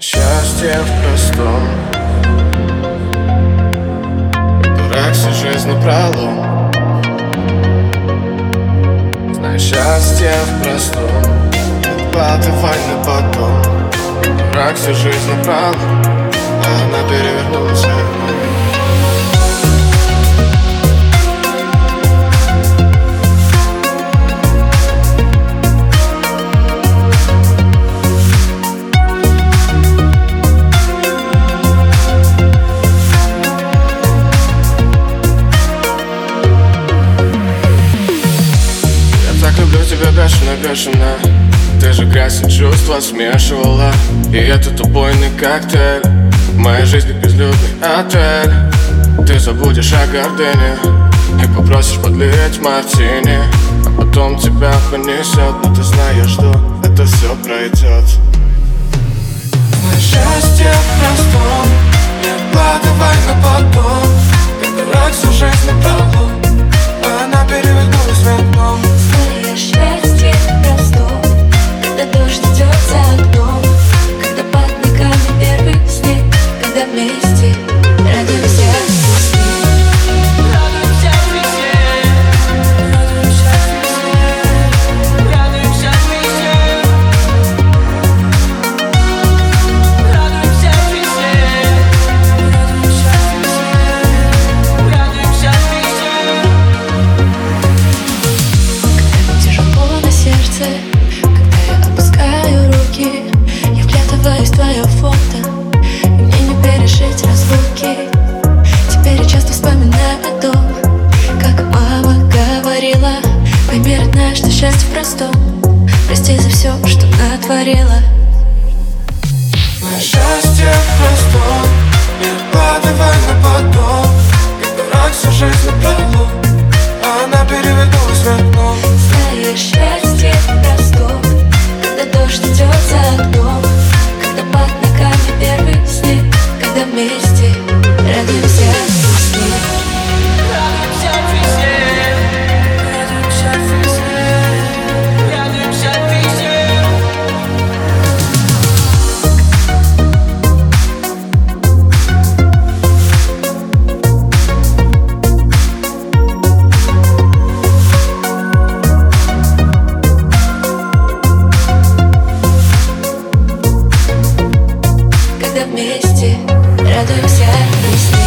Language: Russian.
Счастье в простом. Дурак всю жизнь напролом. Знай, счастье в простом. Откладывай на потом. Дурак всю жизнь напролом. Она перевернулась тебя бешено-бешено Ты же грязь и чувства смешивала. И этот убойный коктейль. В моей жизни безлюдный отель. Ты забудешь о гордыне И попросишь подлить мартини. А потом тебя понесет Но ты знаешь, что это все пройдет Мое счастье Когда все, что натворила. Мое счастье в простом Не откладывай на потом Я дурак всю жизнь напролом. А она перевернулась в окно. Твое счастье простом Когда дождь идет за окном Когда вместе. Радуемся весне